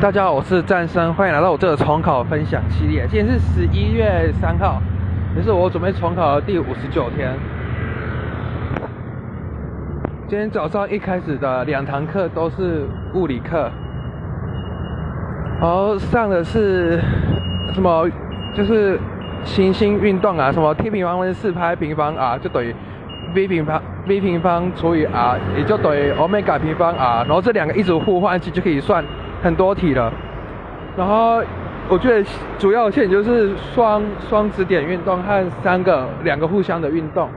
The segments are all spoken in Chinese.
大家好，我是战生，欢迎来到我这个重考分享系列。今天是十一月三号，也是我准备重考的第五十九天。今天早上一开始的两堂课都是物理课，然后上的是什么？就是行星运动啊，什么 t 平方分四拍平方 r 就等于 v 平方 v 平方除以 r，也就等于 omega 平方 r，然后这两个一直互换，其实就可以算。很多题了，然后我觉得主要线就是双双指点运动和三个两个互相的运动，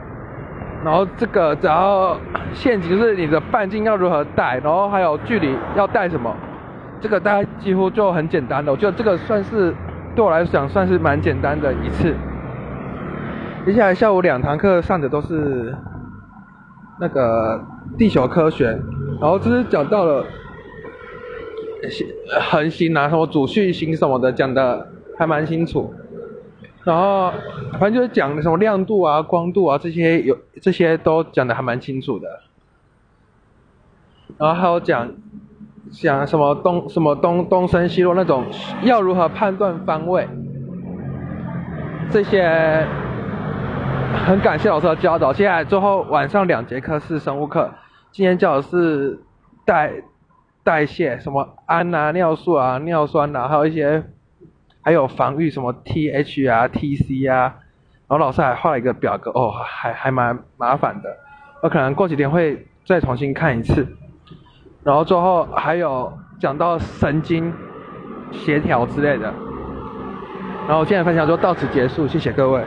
然后这个只要陷阱就是你的半径要如何带，然后还有距离要带什么，这个大概几乎就很简单的，我觉得这个算是对我来讲算是蛮简单的一次。接下来下午两堂课上的都是那个地球科学，然后这是讲到了。恒星啊，什么主序星什么的，讲的还蛮清楚。然后反正就是讲什么亮度啊、光度啊这些，有这些都讲的还蛮清楚的。然后还有讲讲什么东什么东东升西落那种，要如何判断方位，这些很感谢老师的教导。接下来最后晚上两节课是生物课，今天教的是带。代谢什么氨啊、尿素啊、尿酸啊，还有一些，还有防御什么 TH 啊、TC 啊，然后老师还画了一个表格，哦，还还蛮麻烦的，我可能过几天会再重新看一次。然后最后还有讲到神经协调之类的，然后今天分享就到此结束，谢谢各位。